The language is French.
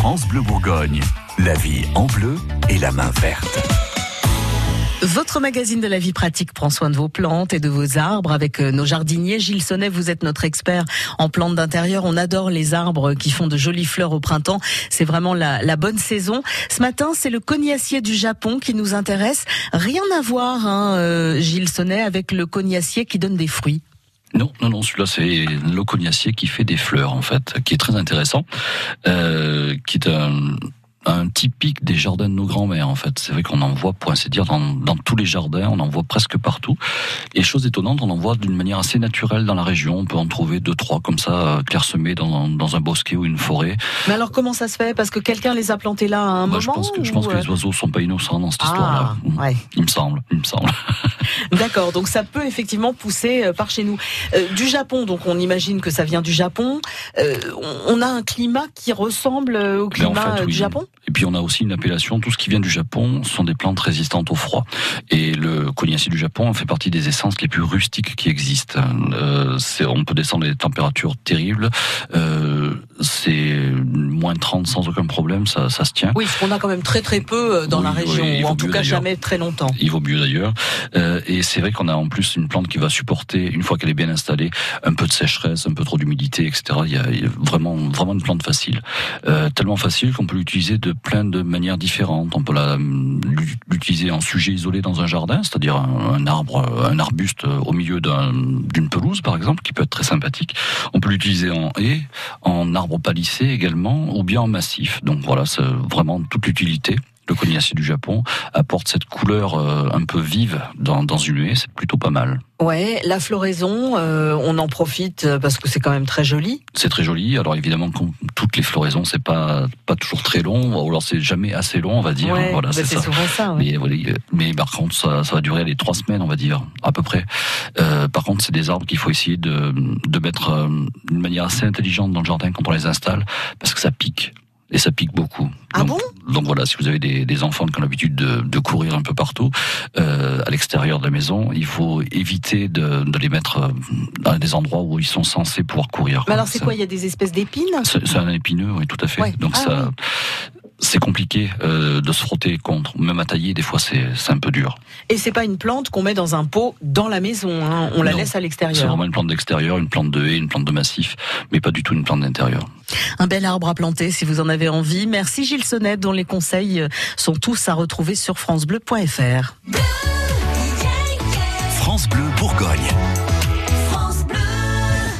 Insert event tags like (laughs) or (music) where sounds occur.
France Bleu Bourgogne. La vie en bleu et la main verte. Votre magazine de la vie pratique prend soin de vos plantes et de vos arbres avec euh, nos jardiniers. Gilles Sonnet, vous êtes notre expert en plantes d'intérieur. On adore les arbres qui font de jolies fleurs au printemps. C'est vraiment la, bonne saison. Ce matin, c'est le cognacier du Japon qui nous intéresse. Rien à voir, hein, euh, Gilles Sonnet, avec le cognacier qui donne des fruits. Non, non, non, celui-là c'est le cognacier qui fait des fleurs en fait, qui est très intéressant, euh, qui est un typique des jardins de nos grands-mères en fait. C'est vrai qu'on en voit, pour ainsi dire, dans, tous les jardins, on en voit presque partout. Et chose étonnante, on en voit d'une manière assez naturelle dans la région. On peut en trouver deux, trois comme ça, euh, clairsemés dans, dans un bosquet ou une forêt. Mais alors comment ça se fait? Parce que quelqu'un les a plantés là à un bah, moment Je pense que, je pense que les oiseaux sont pas innocents dans cette ah, histoire-là. Ouais. Il me semble, il me semble. (laughs) D'accord, donc ça peut effectivement pousser euh, par chez nous. Euh, du Japon, donc on imagine que ça vient du Japon. Euh, on a un climat qui ressemble au climat en fait, oui. du Japon? Et puis on a aussi une appellation, tout ce qui vient du Japon sont des plantes résistantes au froid. Et le cognacier du Japon fait partie des essences les plus rustiques qui existent. Euh, on peut descendre des températures terribles. Euh, c'est moins 30 sans aucun problème, ça, ça se tient. Oui, on a quand même très très peu dans oui, la région, oui, ou en tout cas jamais très longtemps. Il vaut mieux d'ailleurs. Euh, et c'est vrai qu'on a en plus une plante qui va supporter, une fois qu'elle est bien installée, un peu de sécheresse, un peu trop d'humidité, etc. Il y, a, il y, a, vraiment vraiment une plante facile. Euh, tellement facile qu'on peut l'utiliser de plein de manières différentes. On peut l'utiliser en sujet isolé dans un jardin, c'est-à-dire un, un, arbre, un arbuste au milieu d'une pelouse, par exemple, qui peut être très sympathique. On peut l'utiliser en haie, en arbre palissé également, ou bien en massif. Donc voilà, c'est vraiment toute l'utilité le cognacier du Japon apporte cette couleur euh, un peu vive dans, dans une haie, c'est plutôt pas mal. Ouais, la floraison, euh, on en profite parce que c'est quand même très joli. C'est très joli. Alors évidemment, comme toutes les floraisons, c'est pas pas toujours très long, ou alors c'est jamais assez long, on va dire. Ouais, voilà, c'est ça. souvent ça. Ouais. Mais, voilà, mais par contre, ça, ça va durer les trois semaines, on va dire, à peu près. Euh, par contre, c'est des arbres qu'il faut essayer de de mettre euh, d'une manière assez intelligente dans le jardin quand on les installe, parce que ça pique et ça pique beaucoup. Ah donc, bon? donc voilà, si vous avez des, des enfants qui ont l'habitude de, de, courir un peu partout euh, à l'extérieur de la maison, il faut éviter de, de, les mettre dans des endroits où ils sont censés pouvoir courir. Mais alors c'est quoi? Il y a des espèces d'épines? C'est un épineux, oui, tout à fait. Ouais. Donc ah, ça. Oui c'est compliqué euh, de se frotter contre. Même à tailler, des fois, c'est un peu dur. Et c'est pas une plante qu'on met dans un pot dans la maison. Hein. On la non, laisse à l'extérieur. C'est vraiment une plante d'extérieur, une plante de haie, une plante de massif, mais pas du tout une plante d'intérieur. Un bel arbre à planter si vous en avez envie. Merci Gilles Sonnet, dont les conseils sont tous à retrouver sur francebleu.fr. France Bleu Bourgogne.